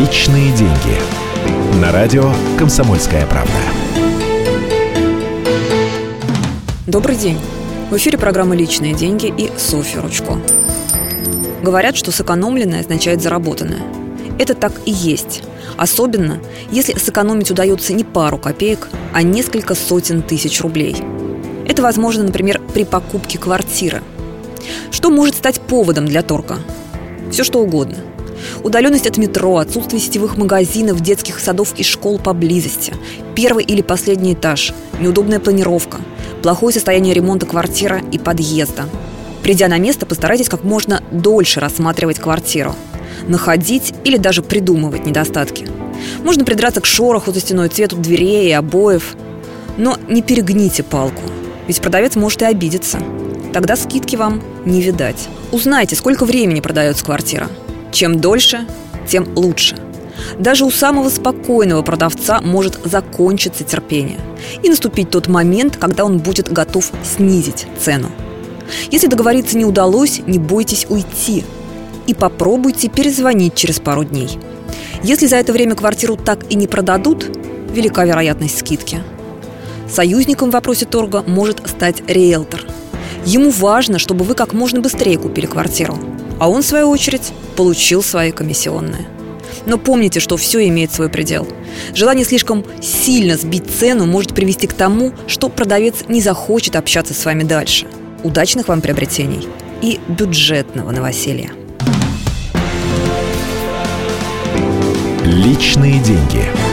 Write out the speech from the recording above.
Личные деньги. На радио «Комсомольская правда». Добрый день. В эфире программа «Личные деньги» и Софья Ручко. Говорят, что сэкономленное означает заработанное. Это так и есть. Особенно, если сэкономить удается не пару копеек, а несколько сотен тысяч рублей. Это возможно, например, при покупке квартиры. Что может стать поводом для торга? Все что угодно. Удаленность от метро, отсутствие сетевых магазинов, детских садов и школ поблизости, первый или последний этаж, неудобная планировка, плохое состояние ремонта квартиры и подъезда. Придя на место, постарайтесь как можно дольше рассматривать квартиру, находить или даже придумывать недостатки. Можно придраться к шороху за стеной, цвету дверей и обоев, но не перегните палку, ведь продавец может и обидеться. Тогда скидки вам не видать. Узнайте, сколько времени продается квартира. Чем дольше, тем лучше. Даже у самого спокойного продавца может закончиться терпение и наступить тот момент, когда он будет готов снизить цену. Если договориться не удалось, не бойтесь уйти и попробуйте перезвонить через пару дней. Если за это время квартиру так и не продадут, велика вероятность скидки. Союзником в вопросе торга может стать риэлтор. Ему важно, чтобы вы как можно быстрее купили квартиру, а он, в свою очередь, получил свои комиссионные. Но помните, что все имеет свой предел. Желание слишком сильно сбить цену может привести к тому, что продавец не захочет общаться с вами дальше. Удачных вам приобретений и бюджетного новоселья. Личные деньги.